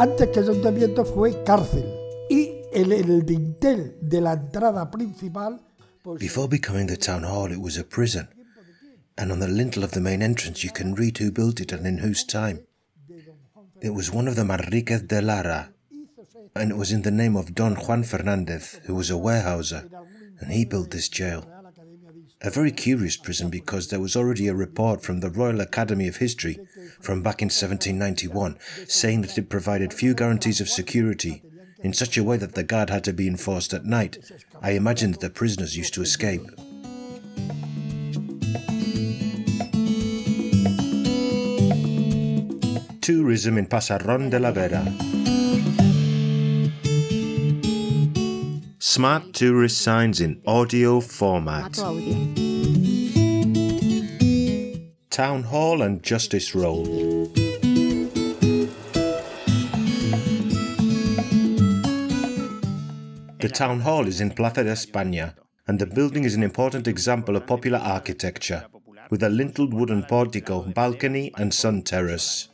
Antes que ayuntamiento fue cárcel y el, el dintel de la entrada principal Before becoming the town hall, it was a prison. And on the lintel of the main entrance, you can read who built it and in whose time. It was one of the Manrique de Lara, and it was in the name of Don Juan Fernandez, who was a warehouser, and he built this jail. A very curious prison because there was already a report from the Royal Academy of History from back in 1791 saying that it provided few guarantees of security in such a way that the guard had to be enforced at night. I imagine that the prisoners used to escape. Tourism in Pasarón de la Vera. Smart tourist signs in audio format. Town Hall and Justice Roll. The town hall is in Plaza de España, and the building is an important example of popular architecture, with a linteled wooden portico, balcony, and sun terrace.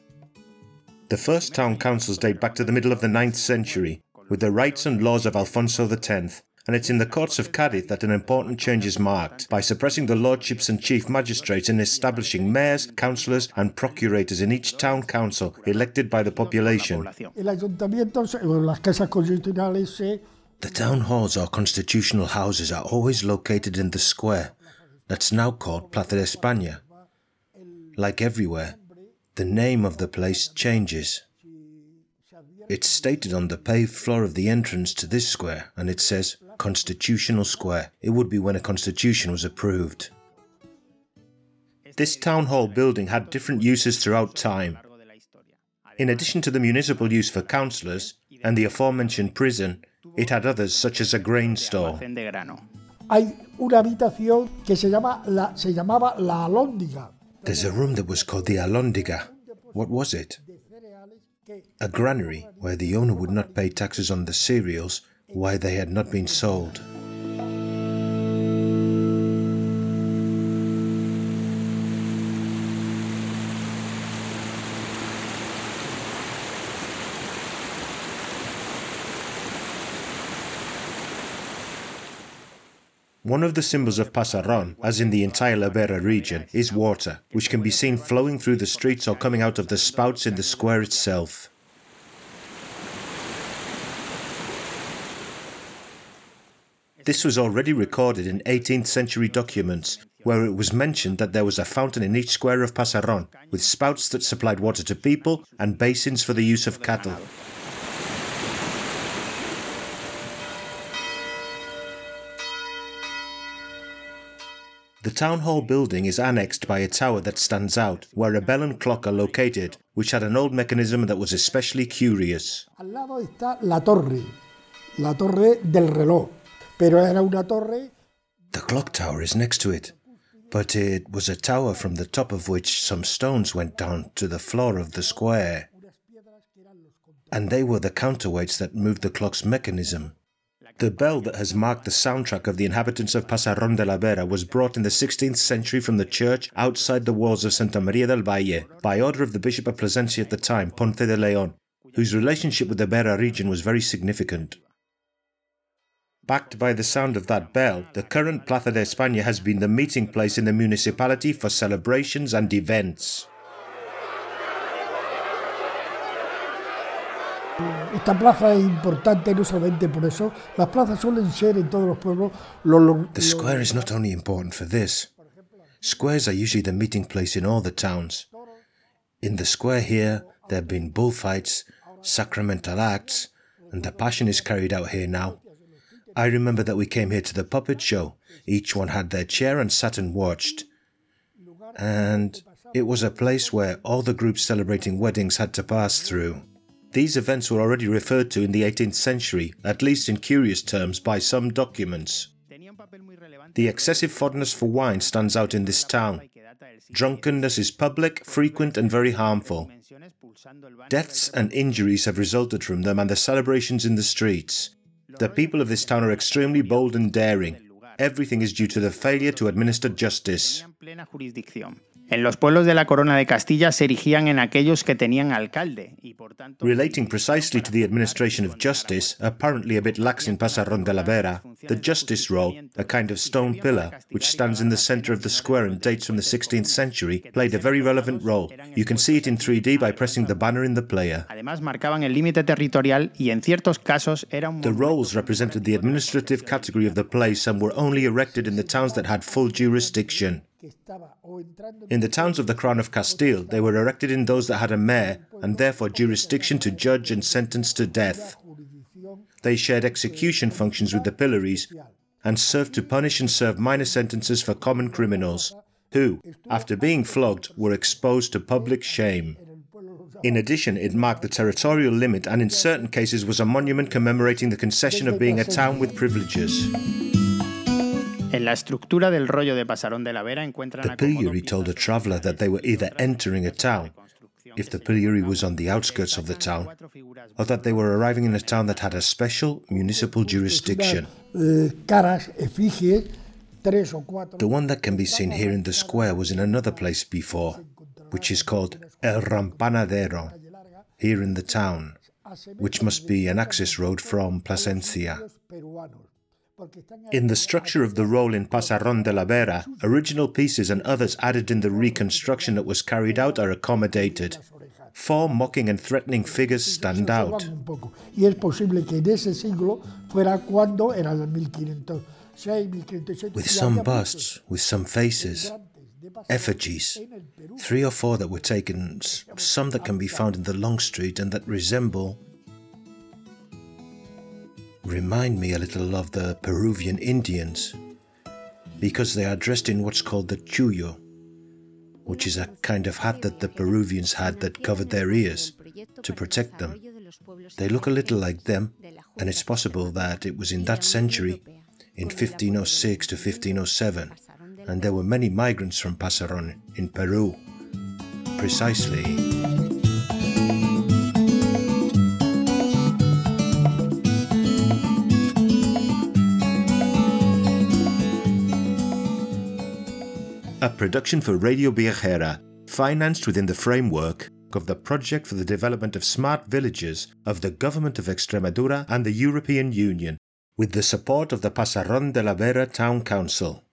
The first town councils date back to the middle of the 9th century, with the rights and laws of Alfonso X, and it's in the courts of Cadiz that an important change is marked by suppressing the lordships and chief magistrates and establishing mayors, councillors, and procurators in each town council elected by the population. El ayuntamiento, se- o las casas constitucionales se The town halls or constitutional houses are always located in the square that's now called Plaza de España. Like everywhere, the name of the place changes. It's stated on the paved floor of the entrance to this square, and it says Constitutional Square. It would be when a constitution was approved. This town hall building had different uses throughout time. In addition to the municipal use for councillors and the aforementioned prison, it had others such as a grain store. almacén de grano. hay una habitación que se, llama la, se llamaba la alóndiga. There's a room that was called the Alondiga. What was it? A granary where the owner would not pay taxes on the cereals why they had not been sold. One of the symbols of Pasarón, as in the entire La Vera region, is water, which can be seen flowing through the streets or coming out of the spouts in the square itself. This was already recorded in 18th century documents, where it was mentioned that there was a fountain in each square of Pasarón, with spouts that supplied water to people and basins for the use of cattle. The town hall building is annexed by a tower that stands out, where a bell and clock are located, which had an old mechanism that was especially curious. Al lado está la torre, la torre del reloj, pero era una torre The clock tower is next to it, but it was a tower from the top of which some stones went down to the floor of the square. And they were the counterweights that moved the clock's mechanism. The bell that has marked the soundtrack of the inhabitants of Pasarón de la Vera was brought in the 16th century from the church outside the walls of Santa Maria del Valle by order of the Bishop of Plasencia at the time, Ponce de Leon, whose relationship with the Vera region was very significant. Backed by the sound of that bell, the current Plaza de España has been the meeting place in the municipality for celebrations and events. Esta plaza es importante no solamente por eso, las plazas suelen ser en todos los pueblos los, los- The square is not only important for this. Squares are usually the meeting place in all the towns. In the square here, there have been bullfights, sacramental acts, and the passion is carried out here now. I remember that we came here to the puppet show. Each one had their chair and sat and watched. And it was a place where all the groups celebrating weddings had to pass through. These events were already referred to in the 18th century, at least in curious terms, by some documents. The excessive fondness for wine stands out in this town. Drunkenness is public, frequent, and very harmful. Deaths and injuries have resulted from them and the celebrations in the streets. The people of this town are extremely bold and daring. everything is due to the failure to administer justice. Tenían plena jurisdicción. En los pueblos de la corona de Castilla se erigían en aquellos que tenían alcalde y por tanto Relating precisely to the administration of justice, apparently a bit lax in Pasarón de la Vera, the justice roll, a kind of stone pillar which stands in the center of the square and dates from the 16th century, played a very relevant role. You can see it in 3D by pressing the banner in the player. además marcaban el límite territorial y en ciertos casos era un The rolls represented the administrative category of the place and were only erected in the towns that had full jurisdiction. Que estaba o entrando In the towns of the Crown of Castile, they were erected in those that had a mayor and therefore jurisdiction to judge and sentence to death. They shared execution functions with the pillories and served to punish and serve minor sentences for common criminals, who, after being flogged, were exposed to public shame. en el pueblo lo usaba. In addition, it marked the territorial limit and in certain cases was a monument commemorating the concession of being a town with privileges. The acomodo pillory told a traveller that they were either entering a town, if the que pillory was on the outskirts of the town, cuatro figuras or that they were arriving in a town that had a special municipal jurisdiction. Eh, caras, efigies, tres o cuatro. The one that can be seen here in the square was in another place before, which is called El Rampanadero, here in the town, which must be an access road from Plasencia. Peruanos. Porque están In the structure of the roll in Pasarón de la Vera, original pieces and others added in the reconstruction that was carried out are accommodated. Four mocking and threatening figures stand out. observan un poco. Y es posible que en ese siglo fuera cuando eran los 1506, 1507. With some busts, with some faces, migrantes de Pasarón effigies, en el Perú. three or four that were taken, some that can be found in the long street and that resemble. Remind me a little of the Peruvian Indians, because they are dressed in what's called the chullo, which is a kind of hat that the Peruvians had that covered their ears to protect them. They look a little like them, and it's possible that it was in that century, in 1506 to 1507, and there were many migrants from Pasarón in Peru. Precisely. A production for Radio Viajera, financed within the framework of the Project for the Development of Smart Villages of the Government of Extremadura and the European Union, with the support of the Pasarón de la Vera Town Council.